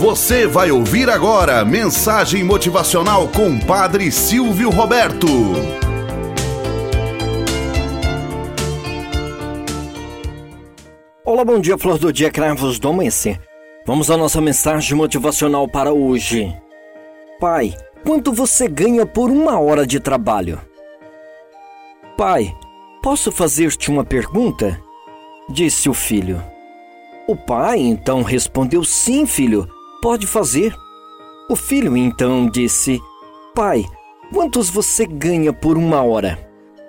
Você vai ouvir agora mensagem motivacional com Padre Silvio Roberto. Olá, bom dia, flor do dia, cravos do amanhecer. Vamos à nossa mensagem motivacional para hoje. Pai, quanto você ganha por uma hora de trabalho? Pai, posso fazer-te uma pergunta? Disse o filho. O pai então respondeu: Sim, filho Pode fazer. O filho então disse: Pai, quantos você ganha por uma hora?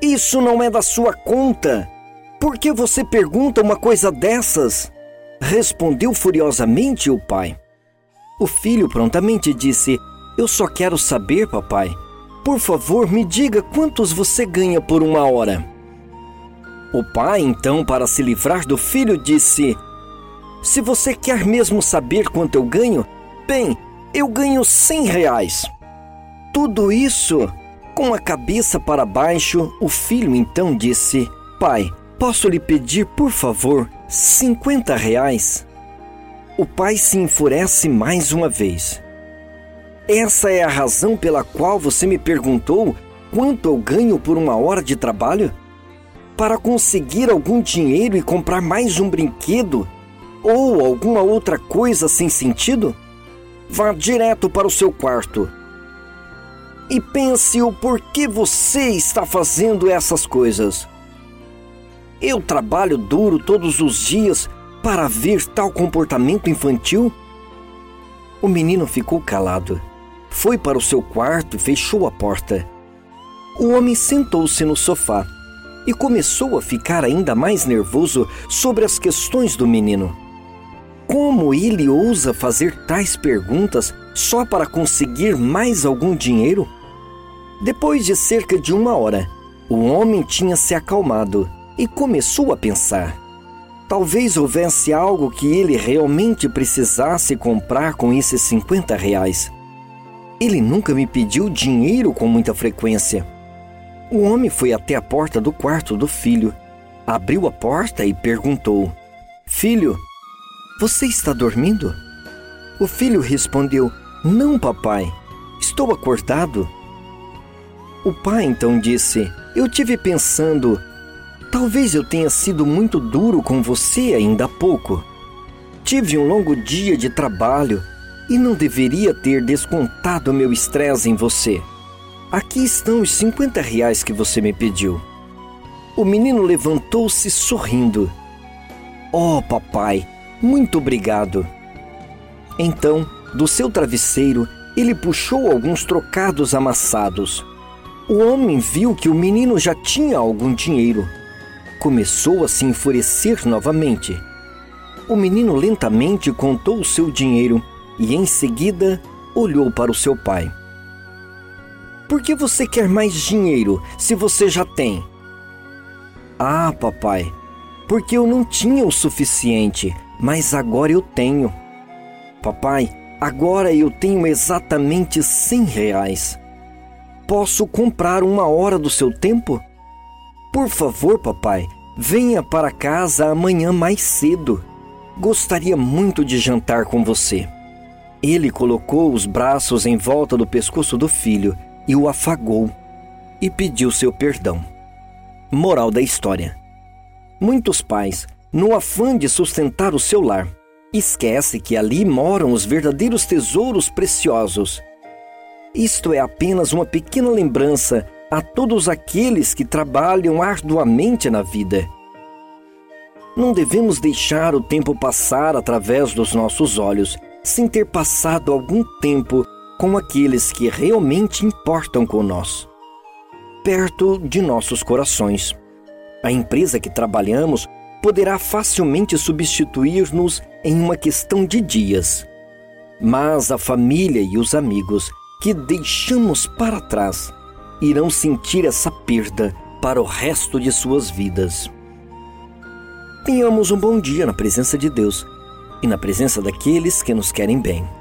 Isso não é da sua conta. Por que você pergunta uma coisa dessas? Respondeu furiosamente o pai. O filho prontamente disse: Eu só quero saber, papai. Por favor, me diga quantos você ganha por uma hora. O pai, então, para se livrar do filho, disse: se você quer mesmo saber quanto eu ganho, bem, eu ganho 100 reais. Tudo isso com a cabeça para baixo, o filho então disse: Pai, posso lhe pedir, por favor, 50 reais? O pai se enfurece mais uma vez. Essa é a razão pela qual você me perguntou quanto eu ganho por uma hora de trabalho? Para conseguir algum dinheiro e comprar mais um brinquedo ou alguma outra coisa sem sentido, vá direto para o seu quarto e pense o porquê você está fazendo essas coisas. Eu trabalho duro todos os dias para ver tal comportamento infantil? O menino ficou calado. Foi para o seu quarto e fechou a porta. O homem sentou-se no sofá e começou a ficar ainda mais nervoso sobre as questões do menino. Como ele ousa fazer tais perguntas só para conseguir mais algum dinheiro? Depois de cerca de uma hora, o homem tinha se acalmado e começou a pensar. Talvez houvesse algo que ele realmente precisasse comprar com esses 50 reais. Ele nunca me pediu dinheiro com muita frequência. O homem foi até a porta do quarto do filho, abriu a porta e perguntou: Filho, você está dormindo? O filho respondeu: Não, papai, estou acordado. O pai então disse: Eu tive pensando, talvez eu tenha sido muito duro com você ainda há pouco. Tive um longo dia de trabalho e não deveria ter descontado meu estresse em você. Aqui estão os 50 reais que você me pediu. O menino levantou-se sorrindo. Oh, papai, muito obrigado. Então, do seu travesseiro, ele puxou alguns trocados amassados. O homem viu que o menino já tinha algum dinheiro. Começou a se enfurecer novamente. O menino lentamente contou o seu dinheiro e, em seguida, olhou para o seu pai. Por que você quer mais dinheiro se você já tem? Ah, papai, porque eu não tinha o suficiente mas agora eu tenho. Papai, agora eu tenho exatamente 100 reais. Posso comprar uma hora do seu tempo? Por favor, papai, venha para casa amanhã mais cedo. Gostaria muito de jantar com você. Ele colocou os braços em volta do pescoço do filho e o afagou e pediu seu perdão. Moral da história: Muitos pais no afã de sustentar o seu lar. Esquece que ali moram os verdadeiros tesouros preciosos. Isto é apenas uma pequena lembrança a todos aqueles que trabalham arduamente na vida. Não devemos deixar o tempo passar através dos nossos olhos sem ter passado algum tempo com aqueles que realmente importam com nós, perto de nossos corações. A empresa que trabalhamos poderá facilmente substituir-nos em uma questão de dias. Mas a família e os amigos que deixamos para trás irão sentir essa perda para o resto de suas vidas. Tenhamos um bom dia na presença de Deus e na presença daqueles que nos querem bem.